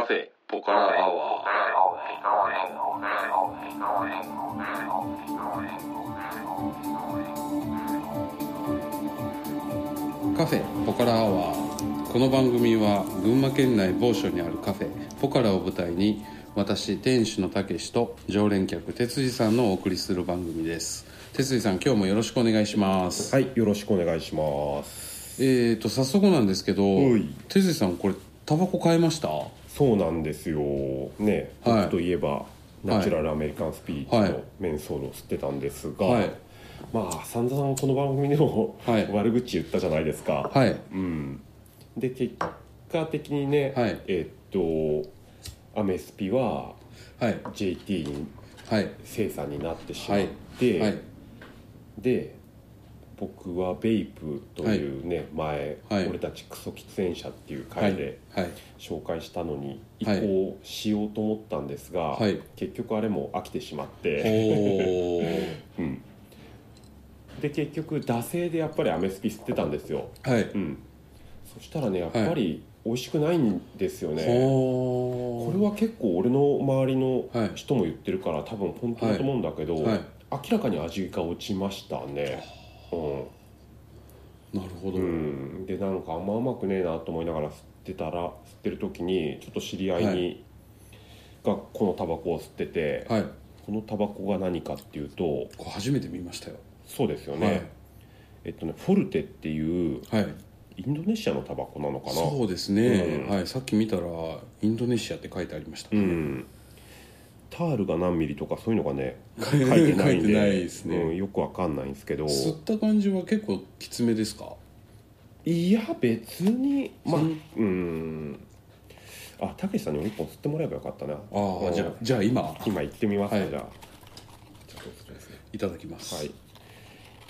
カフェポカラアワーカフェポカラアワーこの番組は群馬県内某所にあるカフェポカラを舞台に私店主のたけしと常連客哲司さんのお送りする番組です。哲司さん今日もよろしくお願いします。はい、よろしくお願いします。えーと早速なんですけどはい。哲司さんこれタバコ買いました？そうなんですよ。ね、はい。僕といえば、ナチュラルアメリカンスピリッツはい。のメンソールを吸ってたんですが、はい。まあ散々この番組でも、はい。悪口言ったじゃないですか。はい。うん。で結果的にね、はい。えーっとアメスピははい。JT にはい。生産になってしまって、はい。で僕はベイプというね、前、はい。俺たちクソ喫煙者っていうはい回で、はい。紹介したのに移はい。行しようと思ったんですが、はい。結局あれも飽きてしまっおて、ーう。ん、で結局惰性でやっぱりアメスピ吸ってたんですよ、はい。うん、そしたらねやっぱり美味しくないんですよね、これは結構俺の周りのはい。人も言ってるから多分本当だと思うんだけど、はい。明らかに味が落ちましたね、うなるほど、んうん、でなんかあんま甘くねえなと思いながら吸ってたら吸ってる時にちょっと知り合いに、がこのタバコを吸ってて、はい。このタバコが何かっていうと初めて見ましたよ。そうですよね、はい。えっとねフォルテっていうはい。インドネシアのタバコなのかな。そうですね、うん。はい。さっき見たらインドネシアって書いてありました、うんタールが何ミリとかそういうのがね 書書いいてないんでないですね。うん、よくわかんないんですけど。吸った感じは結構きつめですか？いや別にまあそうん。んあたけしさんにも一本吸ってもらえばよかったな。ああうん。じゃあじゃあ今。今行ってみますか、はい。じゃあ。じゃあどうぞです。ねいただきます、はい。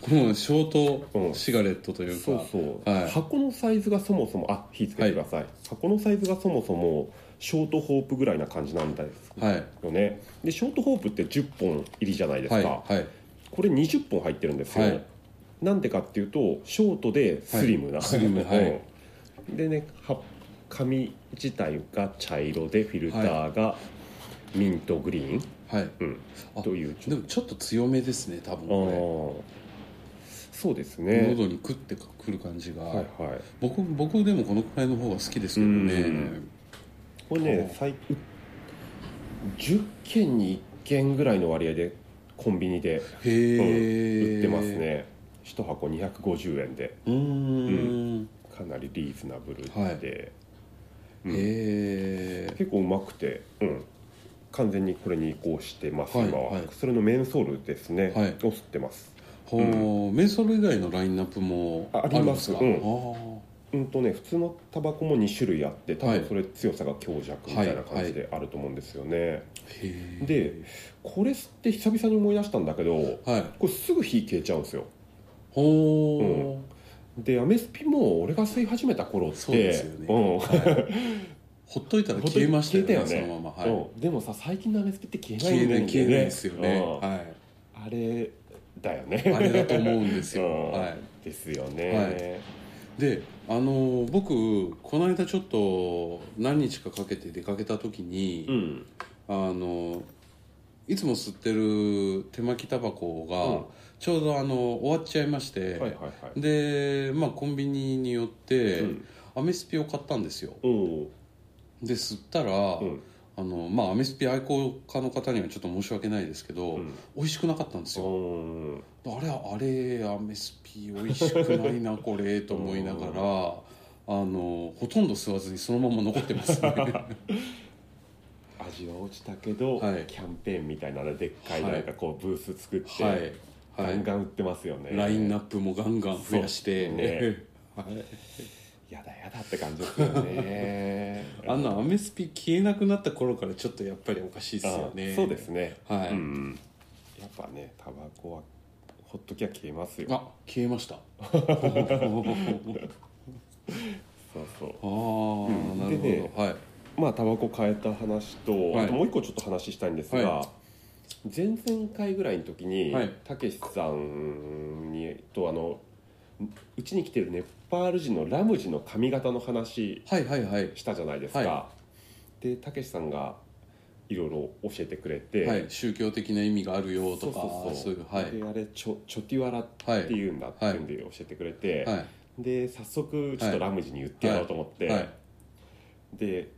このショーうんトシガレットというか、そうそう、はい。箱のサイズがそもそもあ火つけてください、箱のサイズがそもそもショートホープぐらいな感じなんですはい。よねでショートホープって10本入りじゃないですか、はいはい。これ20本入ってるんですよ、はい。なんでかっていうとショートでスリムな、はい。スリム でねは紙自体が茶色でフィルターがミントグリーン、はい。うん。あというでもちょっと強めですね多分こあー。そうですれ、ね。喉にクッてくる感じが、はいはい。僕僕でもこのくらいの方が好きですけどね。うんこれね最10件に1件ぐらいの割合でコンビニで、へうんえ、売ってますね。1箱250円で。うーん。かなりリーズナブルで、はい。うん。結構うまくて、うん、完全にこれに移行してます、はい今は、はい。それのメンソールですね、はい。を吸ってます。ほう、メンソール以外のラインナップもああるんですか？ありますあうんとね普通のタバコも2種類あって多はい。分それ強さが強弱みたいな感じであると思うんですよね、ーへえでこれ吸って久々に思い出したんだけどはい。これすぐ火消えちゃうんですよ。ほう、でアメスピも俺が吸い始めた頃ってそうですよね。うん。ほっといたら消えましたよねよね。そのまま。はい、うん。でもさ最近のアメスピって消えないんだよね消えないですよね、うん。はい。あれだよね。あれだと思うんですよ、うん。はい。ですよね、であの僕この間ちょっと何日かかけて出かけた時に、うん。あのいつも吸ってる手巻きタバコが、うん。ちょうどあの終わっちゃいまして、はいはいはい。でまあコンビニによって、うん。アメスピを買ったんですよ。う。んで吸ったら、うん。あのまあアメスピ愛好家の方にはちょっと申し訳ないですけど、うん。美味しくなかったんですよ、うんあれあれアメスピ美味しくないなこれと思いながらあのほとんど吸わずにそのまま残ってますね味は落ちたけど、はいキャンペーンみたいなのでっかいなんかこうブース作って、はいガンガン売ってますよねラインナップもガンガン増やして、ね、やだやだって感じですよねあんなアメスピ消えなくなった頃からちょっとやっぱりおかしいですよねそうですねはいうん、やっぱねタバコはほっときゃ消えますよ。あ消えました。あそうそう。あー、なるほど、でねはい。まあタバコ変えた話と、はい。あともう一個ちょっと話したいんですが、は前々回ぐらいの時にはい。たけしさんにとあのうちに来てるネパール人のラムジの髪型の話はいはいはい。したじはないですか、はでたけしさんがいろいろ教えてくれて、はい、宗教的な意味があるよとかそうそうそう。いうはい。であれチョチョティワラっていうんだっていうんで教えてくれて、はい。で早速ちょっとラムジに言ってやろうと思って、はい。で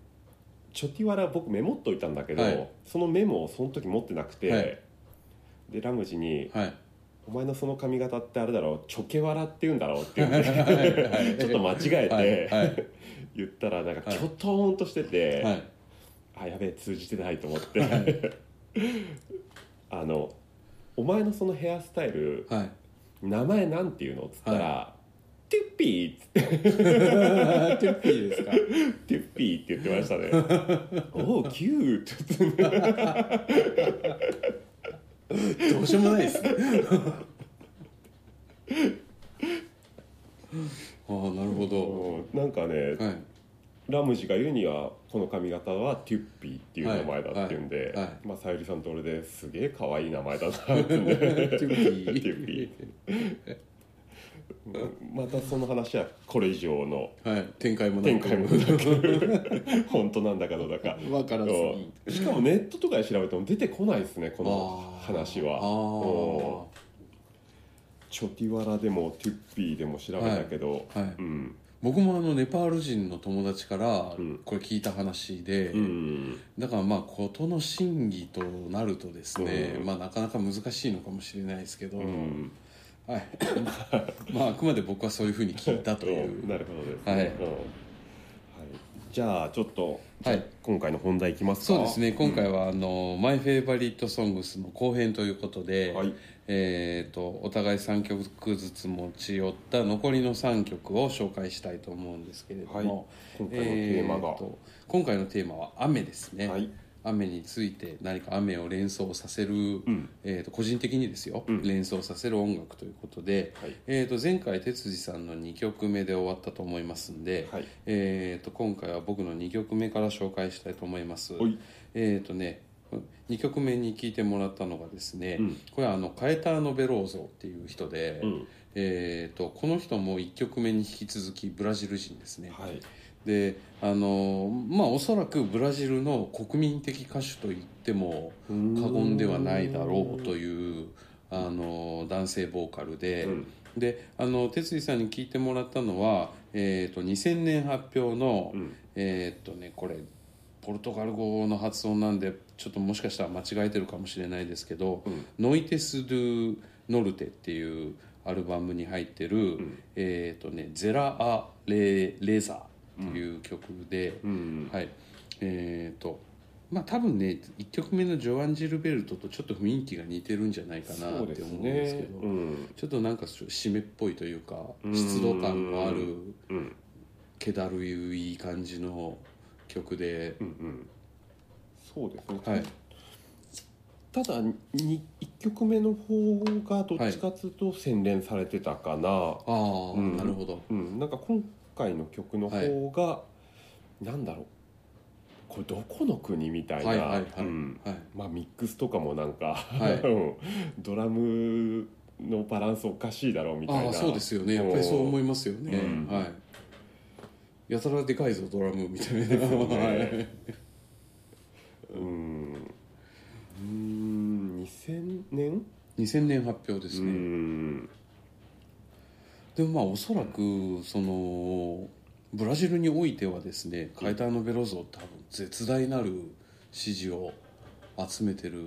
チョティワラ僕メモっといたんだけど、はい。そのメモをその時持ってなくて、はい。でラムジにはい「お前のその髪型ってあれだろうチョケワラって言うんだろ」って言う ん ちょっと間違えて、言ったらなんかはいキョトーンとしてて、はいあやべえ通じてないと思って、あの「お前のそのヘアスタイルはい。名前なんていうの?」っつったら「テュッピー」っつって。ッピーですか「テュッピー」って言ってましたね。おおキュートどうしようもないですね。ああなるほど。うんなんかね、はいラムジが言うにはこの髪型はテュッピーっていう名前だっていうんで、はいはいはい。まあさゆりさんと俺ですげえ可愛い名前だなってんでテュッピー。またその話はこれ以上のはい展開もなく。展開もなく。本当なんだかどうだか。わからずしかもネットとかで調べても出てこないですねこの話は。チョティワラでもテュッピーでも調べたけど、はいはい。うん僕もあのネパール人の友達からうん。これ聞いた話で、うんだからまあ事の真偽となるとですね、うん。まあなかなか難しいのかもしれないですけど、うん。はい。まああくまで僕はそういうふうに聞いたという。うん。なるほどですね、はい。うん。はい。じゃあちょっと、はい。今回の本題いきますか？そうですね。今回はあの「マイ・フェイバリット・ソングス」の後編ということで、はいえー、とお互い3曲ずつ持ち寄った残りの3曲を紹介したいと思うんですけれども、はい。今回のテーマが？えと今回のテーマは雨ですね、はい。雨について何か雨を連想させる、ん。えー、と個人的にですよ、うん。連想させる音楽ということで、はい。えー、と前回哲司さんの2曲目で終わったと思いますんで、はい。えー、と今回は僕の2曲目から紹介したいと思います。はい。えっ、とね2曲目に聴いてもらったのがですね、うん。これはあのカエターノ・ベローゾっていう人で、うん。えー、とこの人も1曲目に引き続きブラジル人ですね、はい。であのまあおそらくブラジルの国民的歌手と言っても過言ではないだろうというあの男性ボーカルで、うん。であの哲司さんに聞いてもらったのは、えー、と2000年発表の、うん。えーっとねこれポルトガル語の発音なんでちょっともしかしたら間違えてるかもしれないですけど「うん。ノイテス・ドゥ・ノルテ」っていうアルバムに入ってる、ん。えーっとね「ゼラ・ア・レ・レザ」っていう曲で、うん。はい。えーっとまあ多分ね1曲目のジョアン・ジルベルトとちょっと雰囲気が似てるんじゃないかなって思うんですけねどうん。ちょっとなんか湿っぽいというかうん。湿度感のあるうん。気だるい感じの曲でうんうんそうですね、はい。ただに1曲目の方がどっちかっつうと洗練されてたかな、ああ、うん。なるほど。うん、なんか今回の曲の方が、なんだろう。これどこの国みたいな、はいはいはい、うん。はい。まあ、ミックスとかもなんか、い。うんドラムのバランスおかしいだろうみたいな。そうですよね。やっぱりそう思いますよね、うん。はい。やたらでかいぞドラムみたいな、ね。はいうん。うーん。2000年？2000年発表ですうね、ん。でもまあおそらくそのブラジルにおいてはですねカエターノ・ベロゾ多分絶大なる支持を集めてる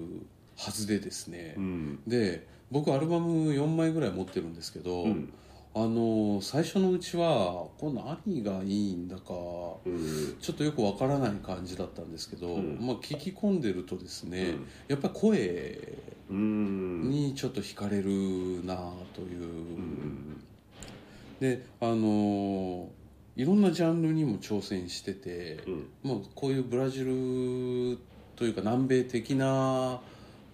はずでですね、うん。で僕アルバム4枚ぐらい持ってるんですけど、うんあの最初のうちはこれ何がいいんだかうん。ちょっとよくわからない感じだったんですけど、うん。まあ、聞き込んでるとですね、うん。やっぱり声うん。にちょっと惹かれるなという、うんであのいろんなジャンルにも挑戦してて、うん。もうこういうブラジルというか南米的な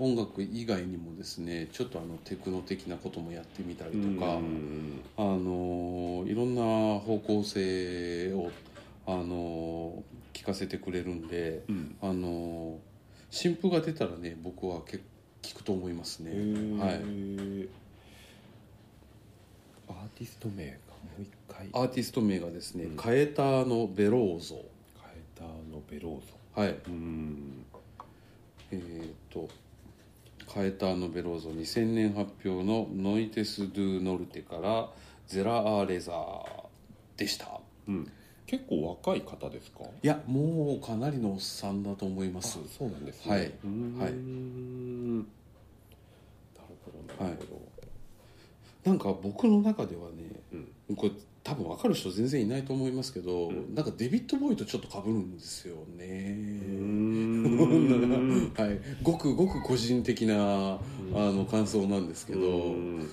音楽以外にもですねちょっとあのテクノ的なこともやってみたりとか、うんあのいろんな方向性をあの聞かせてくれるんで、うん。あの新譜が出たらね僕は結聞くと思いますね、はい、アーティスト名がもう一回。アーティスト名がですね、うん。カエターノ・ベローゾ。カエターノ・ベローゾ。はい。うん。えー、とカエターノ・ベローゾ2000年発表の「ノイテス・ドゥ・ノルテ」から「ゼラ・アーレザー」でした。うん。結構若い方ですか？いやもうかなりのおっさんだと思います。そうなんですね。はい。うん。はい。なるほどなるほど、なんか僕の中ではね、うん。これ多分分かる人全然いないと思いますけど、うん。なんかデビッド・ボーイとちょっと被るんですようね、ん。はい、ごくごく個人的な、あの感想なんですけど、うん。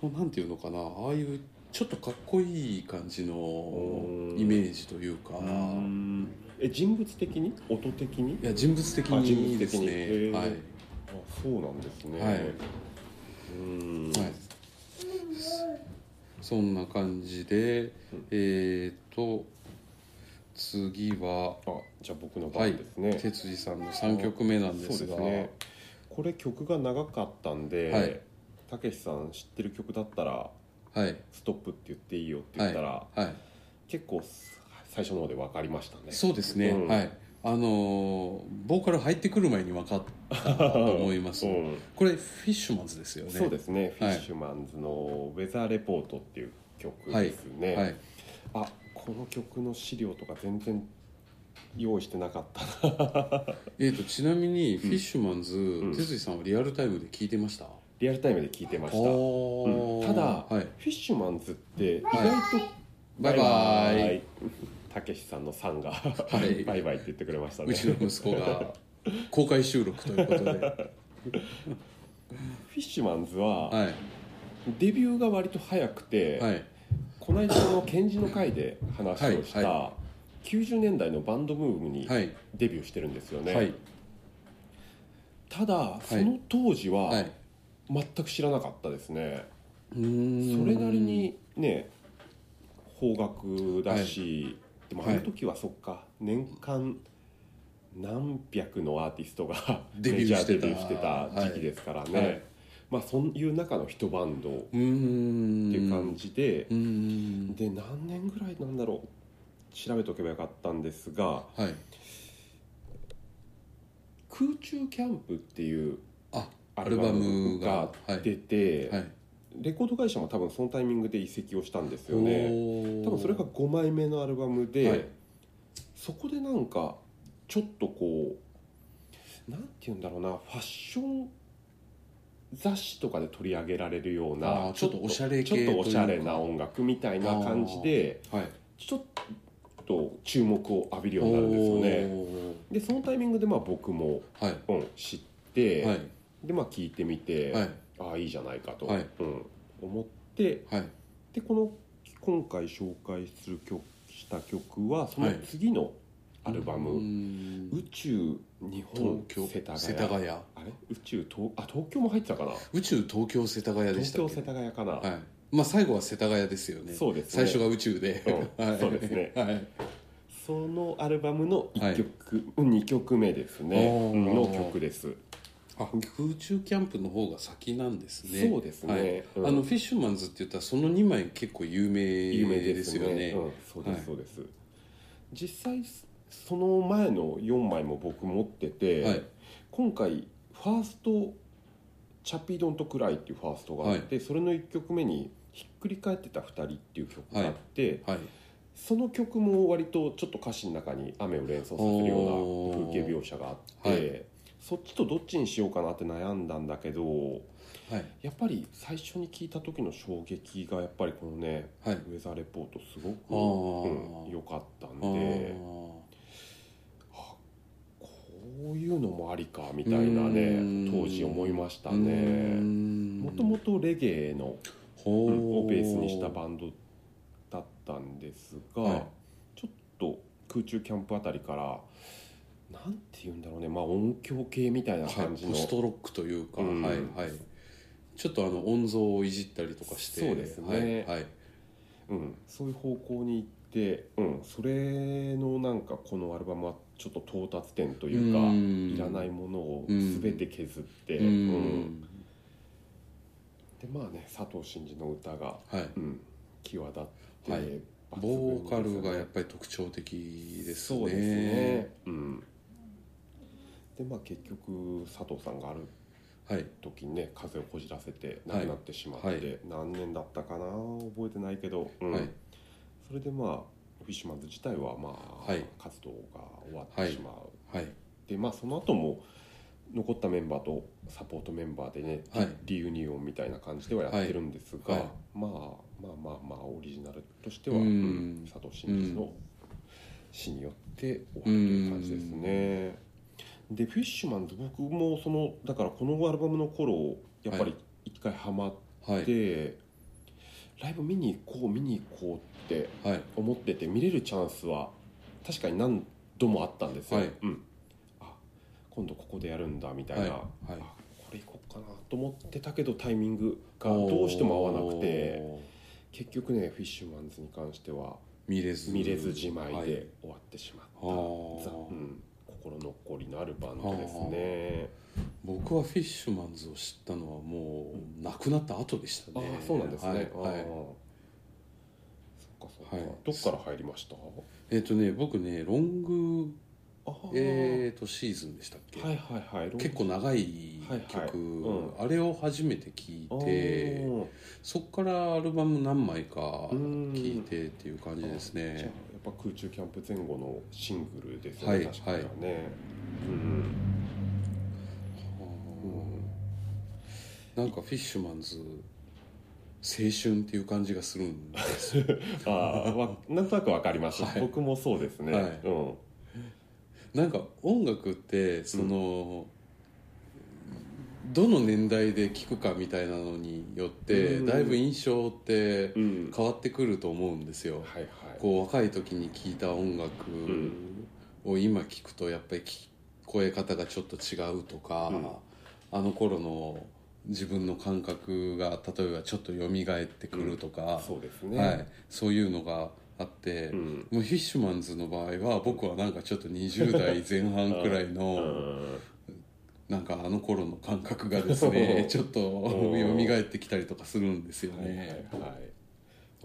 こうなんていうのかな。ああいうちょっとかっこいい感じのうん。イメージというか、うん。え人物的に？音的に？いや人物的にですね。ー。はい、あそうなんですね。はい。うん。はい、そんな感じで、えっ、と次はあじゃあ僕のはい番ですね、哲司さんの3曲目なんですが。ね。これ曲が長かったんで、はい。たけしさん知ってる曲だったらはい「ストップ」って言っていいよってはい言ったら、はい。結構最初の方で分かりましたね。そうですね、うん。はいあのーボーカル入ってくる前に分かったと思います、うん。これフィッシュマンズですよね。そうですね、はいフィッシュマンズの「ウェザーレポート」っていう曲ですね、はい。あこの曲の資料とか全然用意してなかったな。えー、とちなみにフィッシュマンズ、ん。哲司さんはリアルタイムで聞いてました？リアルタイムで聞いてました、うん。ただ、はい、フィッシュマンズって意外と、バイバイたけしさんのさんが、い。バイバイって言ってくれましたね。うちの息子が公開収録ということで。フィッシュマンズは、はい。デビューが割と早くて、はい。この間のケンジの回で話をした、はい。90年代のバンドブームにはい。デビューしてるんですよね、はい。ただその当時ははい。全く知らなかったですね、それなりにね邦楽だし、でもあはい。の時はそっか年間何百のアーティストがデビューしてた。メジャーデビューしてた時期ですからね、はい。まあそういう中の一バンドっていう感じで、で何年ぐらいなんだろう調べとけばよかったんですがはい「空中キャンプ」っていうあアルバムがはい。出て、はいレコード会社も多分そのタイミングで移籍をしたんですよね。多分それが5枚目のアルバムで、はい。そこでなんかちょっとこうなんて言うんだろうなファッション雑誌とかで取り上げられるようあなーちょっとおしゃれ系ちょっとおしゃれな音楽みたいな感じではい。ちょっと注目を浴びるようになるんですよね。おでそのタイミングでまあ僕も、ーはい。うん、知って、はい。でまあ聞いてみて、はいああいいじゃないかと、はい。うん、思ってはい。でこの今回紹介する曲した曲はその次のアルバム「うーん。宇宙日本東京世田谷」あれ？宇宙東あ東京も入ってたかな？宇宙東京世田谷でした東京世田谷かな、はい。まあ最後は世田谷ですよね。そうですね。最初が宇宙で、うん。はい。そうですね。はい。そのアルバムの1曲、うん2曲目ですね、の曲ですあ空中キャンプの方が先なんですね。そうですね。はい。うん。あのフィッシュマンズって言ったらその2枚結構有名でですすよね。うん、そうです、はいそうです。実際その前の4枚も僕持ってて、はい。今回ファースト「チャピドンとクライ」っていうファーストがあって、それの1曲目に「ひっくり返ってた2人」っていう曲があって、はい。その曲も割とちょっと歌詞の中に雨を連想させるような風景描写があって、はいそっちとどっちにしようかなって悩んだんだけどはい。やっぱり最初に聞いた時の衝撃がやっぱりこのね、はい。ウェザーレポートすごくあー。うん良、かったんでこういうのもありかみたいなね当時思いましたね。もともとレゲエのほをベースにしたバンドだったんですが、はい。ちょっと空中キャンプあたりからなんて言うんだろうね、まあ、音響系みたいなはい。感じの、ポストロックというか、うん。はいはい。ちょっとあの音像をいじったりとかしてそうですね。はいはい。うん、そういう方向に行って、うん、それのなんかこのアルバムはちょっと到達点というか、うん。いらないものをうん全て削って、ううん。んでまあね佐藤真二の歌が、はい。うん、際立って、はい。ボーカルがやっぱり特徴的ですね。そうですね。うんでまあ結局佐藤さんがあるはい。時にね風邪をこじらせて亡くなってしまって、はい。はい何年だったかな覚えてないけど、うん。はい。それでまあフィッシュマンズ自体はまあ、はい。活動が終わってしまう、はい。でまあその後も残ったメンバーとサポートメンバーでね、はい。リユニオンみたいな感じではやってるんですが、はい。はいまあまあまあまあオリジナルとしては、うん。うん佐藤真一の死によって終わるという感じですね。でフィッシュマンズ僕もそのだからこのアルバムの頃やっぱり一回ハマって、はい。ライブ見に行こう見に行こうってはい。思ってて見れるチャンスは確かに何度もあったんですよ、はい。うん、あ今度ここでやるんだみたいな、はい。はい。あこれ行こうかなと思ってたけどタイミングがどうしても合わなくて結局ねフィッシュマンズに関しては見れず。見れずじまいはい。で終わってしまった、あー。ざうん、心残りのあるバンドですね。僕はフィッシュマンズを知ったのはもう亡くなった後でしたね。ああそうなんですね、はいはい。そっかそっか、はい。どっから入りました？えっ、とね僕ねロングえー、とシーズンでしたっけ、はいはいはい。結構長い曲、はいはい。うん。あれを初めて聞あいてー。そっからアルバム何枚かうん聞いてっていう感じですね。っぱ空中キャンプ前後のシングルですよね、はい確かにはね、うん。なんかフィッシュマンズ青春っていう感じがするんですよ。ああわなんとなくわかります、はい。僕もそうですね、はい。うん。なんか音楽ってその、どの年代で聴くかみたいなのによってうん。だいぶ印象ってうん。変わってくると思うんですよ、はいはいこう若い時に聴いた音楽を今聴くとやっぱり聞こえ方がちょっと違うとか、うん。あの頃の自分の感覚が例えばちょっと蘇ってくるとか、そうですね、はい、そういうのがあって、うん。もうフィッシュマンズの場合は僕はなんかちょっと20代前半くらい うのん。なんかあの頃の感覚がですね ちょっと蘇ってきたりとかするんですよはいはいね。はい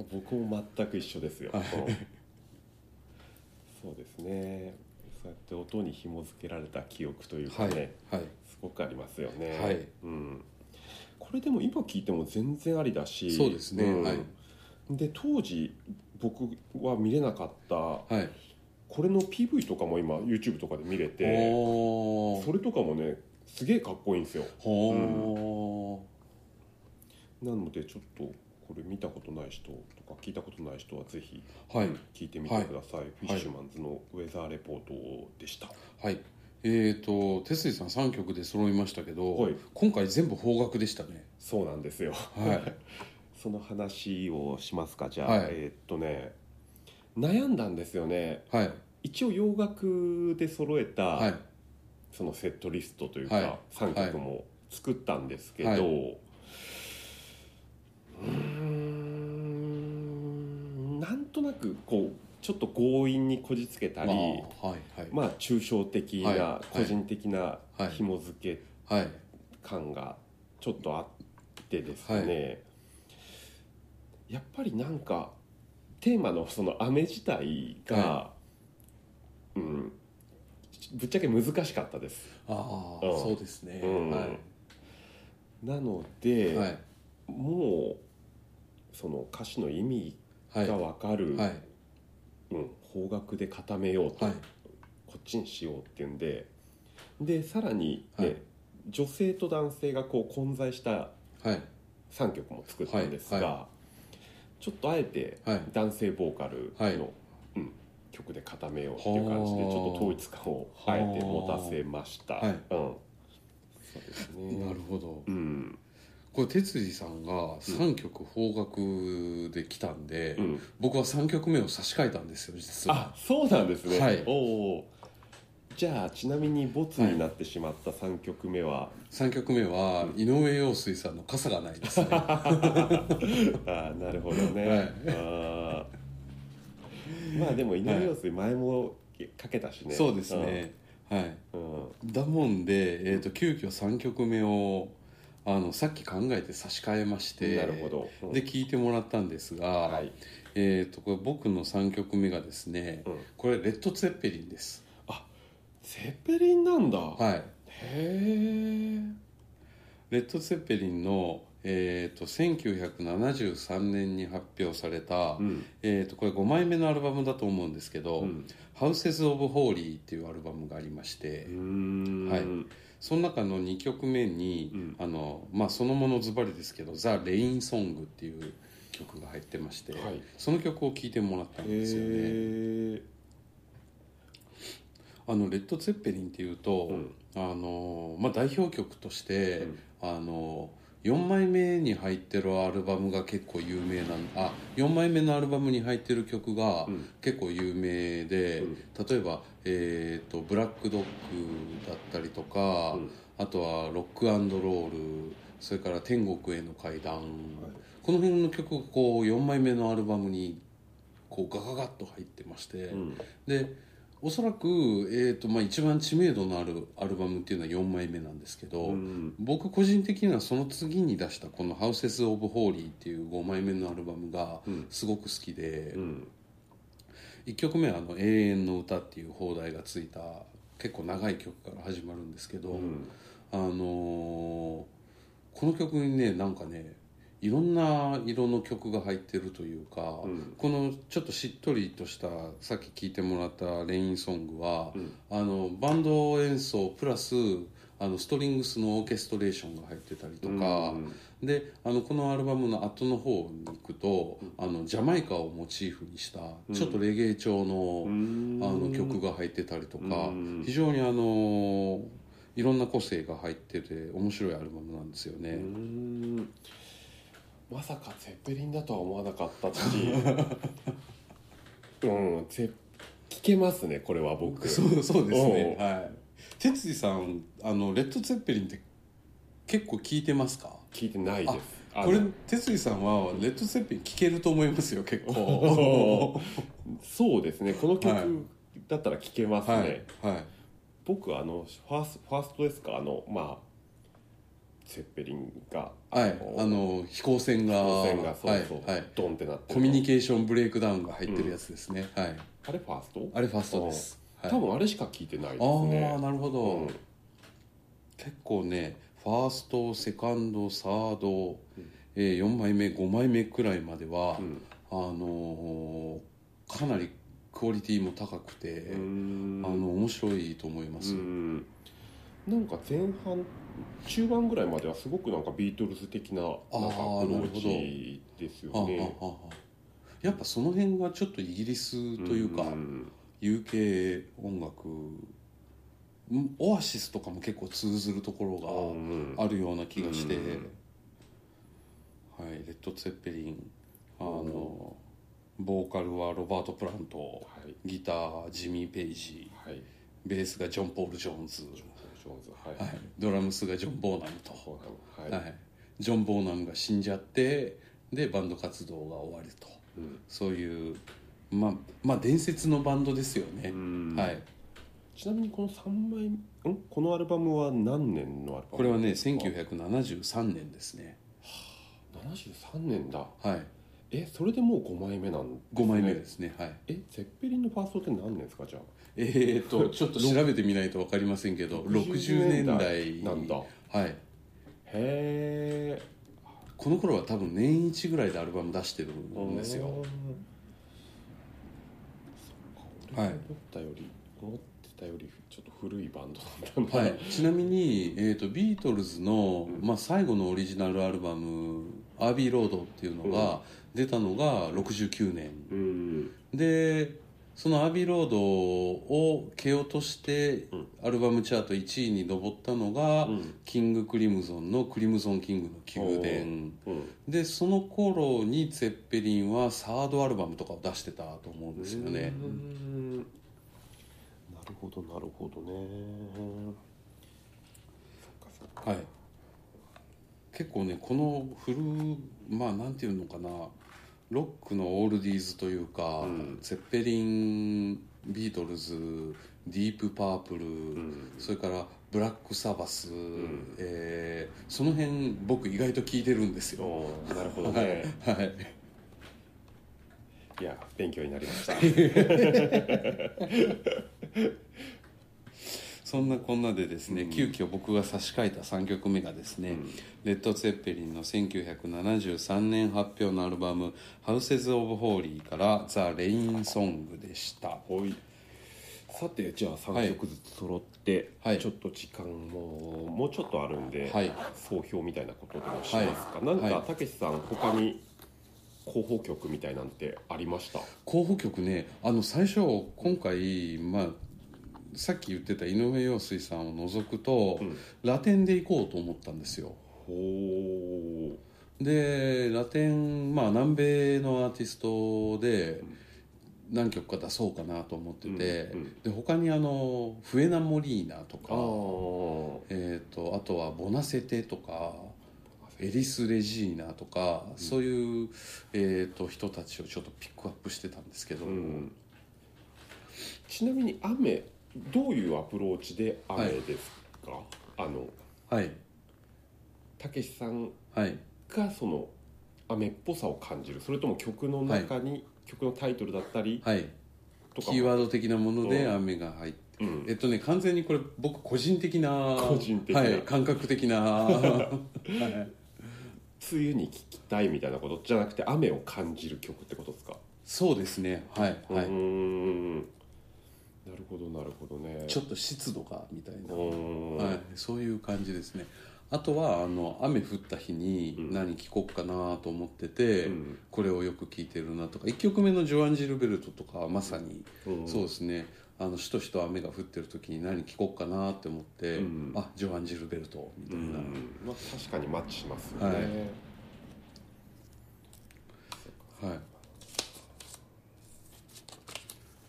僕も全く一緒ですよ、そうですね。そうやって音に紐付けられた記憶というかはいね、はい。すごくありますよね、はい。うん、これでも今聞いても全然ありだしそうですねん。はい。で当時僕は見れなかったはい。これの PV とかも今 YouTube とかで見れてほそれとかもねすげえかっこいいんですよ。ほなのでちょっとこれ見たことない人とか聞いたことない人はぜひはい。聞いてみてください、フィッシュマンズのウェザーレポートでした、はい。えーと哲司さん3曲で揃いましたけど、はい。今回全部邦楽でしたね。そうなんですよ。はい。その話をしますか。じゃあ、はい。えーっとね悩んだんですよね。はい。一応洋楽で揃えた、はい。そのセットリストというか、はい。3曲も作ったんですけど、はい。うんとなくこうちょっと強引にこじつけたり、まあはいはい。まあ抽象的はいな個人的なはい。紐付けはい。感がちょっとあってですね、やっぱりなんかテーマのその雨自体が、はうんぶっちゃけ難しかったです。ああ、うん。そうですね、うん。はい。なので、はい。もうその歌詞の意味はいが分かる、はい。うん、方角で固めようと、はい。こっちにしようっていうんででさらに、ねはい。女性と男性がこう混在したはい。3曲も作ったんですが、ちょっとあえてはい。男性ボーカルの、はい。うん、曲で固めようっていう感じでちはあ。ょっと統一感をあえて持たせました、はい。うん、そうですね。なるほど。うんこれ哲司さんが3曲邦楽で来たんで、うん、僕は3曲目を差し替えたんですよ実は。あそうなんですね、はい。おおじゃあちなみにボツになってしまった3曲目は、3曲目は井上陽水さんの「傘がない」ですね。ああなるほどね、はい。あー。まあでも井上陽水前もかけたしね。そうですね。はい。うん、だもんで、えー、と急遽3曲目をあのさっき考えて差し替えましてなるほど、うん。で聞いてもらったんですが、はい、えー、とこれ僕の3曲目がですね、うん。これレッド・ツェッペリンです。ゼッペリンなんだ、はい。へえ。レッド・ツェッペリンの、えー、と1973年に発表された、うん。えー、とこれ5枚目のアルバムだと思うんですけど「うん。ハウセズ・オブ・ホーリー」っていうアルバムがありまして、はいその中の2曲目に、うん。あのまあ、そのものズバリですけど「ザ・レイン・ソング」っていう曲が入ってまして、はい。その曲を聴いてもらったんですよね。あのレッド・ツェッペリンっていうと、うん。あのまあ、代表曲として、あの4枚目に入ってるアルバムが結構有名なあ4枚目のアルバムに入ってる曲がうん。結構有名で、うん。例えば、えーと「ブラックドッグ」だったりとか、うん。あとは「ロックアンドロール」それから「天国への階段」この辺の曲がこう4枚目のアルバムにこうガガガッと入ってまして、うん。でおそらく、えーとまあ、一番知名度のあるアルバムっていうのは4枚目なんですけど、うん。僕個人的にはその次に出したこの「ハウセス・オブ・ホーリー」っていう5枚目のアルバムがうん。すごく好きで、うん。1曲目はあの「永遠の歌」っていう放題がついた結構長い曲から始まるんですけど、うん。あのーこの曲にねなんかねいろんな色の曲が入ってるというか、うん。このちょっとしっとりとしたさっき聴いてもらったレインソングは、うん。あのバンド演奏プラスあのストリングスのオーケストレーションが入ってたりとか、うん。であのこのアルバムの後の方に行くと、あのジャマイカをモチーフにしたちょっとレゲエ調の,、うん。あの曲が入ってたりとか、うん。非常にあのいろんな個性が入ってて面白いアルバムなんですよね。うんまさかゼッペリンだとは思わなかったし うんゼ聞けますねこれは僕。そうそうですね。はい。哲司さんあのレッド・ツェッペリンって結構聞いてますか？聞いてないです。これ哲司さんはレッド・ツェッペリン聞けると思いますよ結構。お そうですね。この曲はい。だったら聞けますはい。ね、はい。僕あのファースファーストですか？あのまあゼッペリンがはいあの飛行船が路線がそうそう、はいはい、ドンってなってる。コミュニケーションブレイクダウンが入ってるやつですね、はい。あれファースト？あれファーストです、はい、多分あれしか聞いてないですああねなるほど、うん。結構ねファーストセカンドサード、えー、4枚目5枚目くらいまでは、うん。あのーかなりクオリティも高くて、あの面白いと思います、うん。なんか前半中盤ぐらいまではすごくなんかビートルズ的ななんかアプローチですよね。やっぱその辺がちょっとイギリスというか、ん。UK 音楽んオアシスとかも結構通ずるところうん。があるような気がして、うん。はい、レッド・ツェッペリンあのボーカルはロバート・プラントはい。ギタージミー・ペイジはい。ベースがジョン・ポール・ジョーンズ、ジョーンズはい。はい、ドラムスがジョン・ボーナムと、はい。はい。ジョン・ボーナムが死んじゃってでバンド活動が終わると。うん。そういうまあまあ伝説のバンドですよね、うん。はい。ちなみにこの3枚ん？このアルバムは何年のアルバム？これはねですか1973年ですね。73年だ。はい。えそれでもう5枚目なんです、ね、5枚目ですねはい。えゼッペリンのファーストって何年ですかじゃあ？えー、と ちょっと調べてみないと分かりませんけど60年代なんだはい。へえこの頃は多分年一ぐらいでアルバム出してるんですよ。はい。思ったより、思ってたよりちょっと古いバンドなんだな。はい、ちなみに、えー、とビートルズの、まあ、最後のオリジナルアルバム「アービーロード」っていうのが出たのが69年うん。でその「アービーロード」を蹴落としてうん。アルバムチャート1位に上ったのが、うん。キング・クリムゾンの「クリムゾン・キングの宮殿。うん」でその頃にゼッペリンはサードアルバムとかを出してたと思うんですよね。うん。なるほどなるほどね。はい。結構ねこの古まあなんていうのかなロックのオールディーズというか、うん。ゼッペリンビートルズディープパープル、ん。それからブラックサバス、ん。えーその辺僕意外と聞いてるんですよ。なるほどはい。ね、はい。いや勉強になりました そんなこんなでですね、うん。急遽僕が差し替えた3曲目がですね、うん。レッド・ツェッペリンの1973年発表のアルバム「Houses of Holy」から「ザ・レイン・ソング」でした。はい。さてじゃあ3曲ずつ揃って、はい。ちょっと時間ももうちょっとあるんで、はい。総評みたいなことでもしますか、はい。なんかはい。たけしさん他に候補曲みたいなんてありました？候補曲ねあの最初今回まあさっき言ってた井上陽水さんを除くと、うん。ラテンで行こうと思ったんですよ。でラテンまあ南米のアーティストで何曲か出そうかなと思ってて、うんうんで他にあのフエナ・モリーナとあかー。えー、とあとはボナセテとかエリス・レジーナとか、そういう、えー、と人たちをちょっとピックアップしてたんですけど、うん。ちなみに雨どういうアプローチで雨ですか、あのはい。たけしさんはい。がその雨っぽさを感じる。それとも曲の中に、曲のタイトルだったりはい。とかキーワード的なものでうん。雨が入って、うん。えっとね完全にこれ僕個人的な個人的な。はい、感覚的な、はい。梅雨に聴きたいみたいなことじゃなくて雨を感じる曲ってことですか？そうですね。はい。はい。んなるほどなるほどね。ちょっと湿度がみたいうな、はい、そういう感じですね。あとはあの雨降った日にうん。何聴こうかなと思ってて、うん。これをよく聴いてるなとか。1曲目のジョアン・ジルベルトとかはまさに、うん。そうですね。あのしとしと雨が降ってる時に何聴こうかなって思って、うん。あジョアン・ジルベルトみたいな、うん。まあ、確かにマッチしますよね、はい。はい。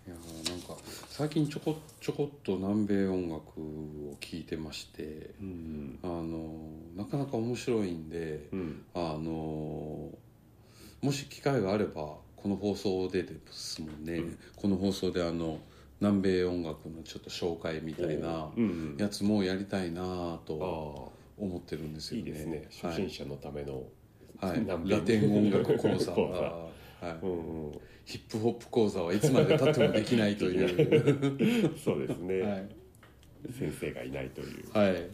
いやーなんか最近ちょこちょこっと南米音楽を聴いてまして、うん。あのなかなか面白いんで、うん。あのもし機会があればこの放送でですもんね、うん。この放送であの南米音楽のちょっと紹介みたいなうんやつもやりたいなあとあ思ってるんですよね。いいですね。はい初心者のための、はい、南米ラテン音楽講座は、はい、うんうん。ヒップホップ講座はいつまでたってもできないという。そうですね、はい、先生がいないという。はい。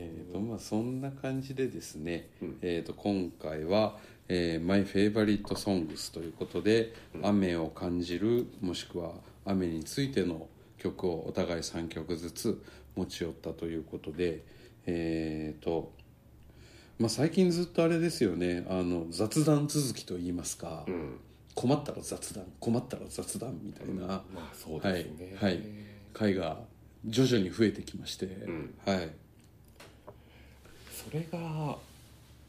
えーとまあ、そんな感じでですね、うん。えー、と今回は「えー、マイ・フェイバリット・ソングス」ということで、雨を感じるもしくは雨についての曲をお互い3曲ずつ持ち寄ったということでえっ、とまあ最近ずっとあれですよね。あの雑談続きといいますか、うん。困ったら雑談困ったら雑談みたいな。まあそうですね。はい。はい。回が徐々に増えてきまして、ん。はい。それが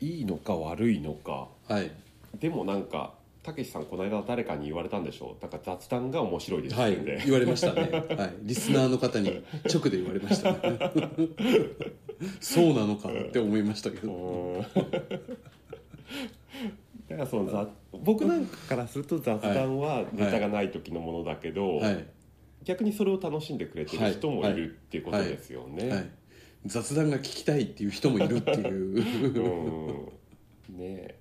いいのか悪いのか。はい。でもなんかたけしさんこの間誰かに言われたんでしょう。なんか雑談が面白いですって。はい。言われましたね、はい、リスナーの方に直で言われましたね そうなのかって思いましたけど。うん。だからその雑僕なんかからすると雑談はネタがない時のものだけど、はい、逆にそれを楽しんでくれてる人もいるっていうことですよね。はい、雑談が聞きたいっていう人もいるっていう。うん。ね。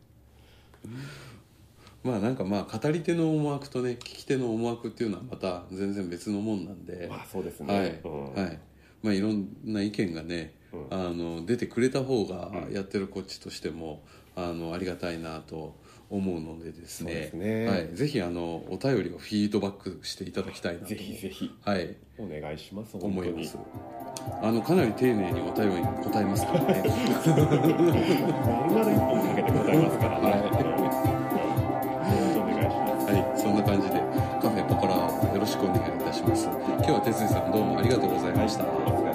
まあなんかまあ語り手の思惑とね聞き手の思惑っていうのはまた全然別のもんなんで、まあそうですね。はい、うん。はい。まあいろんな意見がね、うんあの出てくれた方がうん。やってるこっちとしても、あのありがたいなと思うのでですね。ですね。はい、ぜひあのお便りをフィードバックしていただきたいなと。ぜひぜひ。はい、お願いします。思います。あのかなり丁寧にお便りに答えますからね。漫画の一本かけて答えますからね。はい。お願いします。はいそんな感じでカフェポコラをよろしくお願いいたします。今日は哲司さんどうもありがとうございました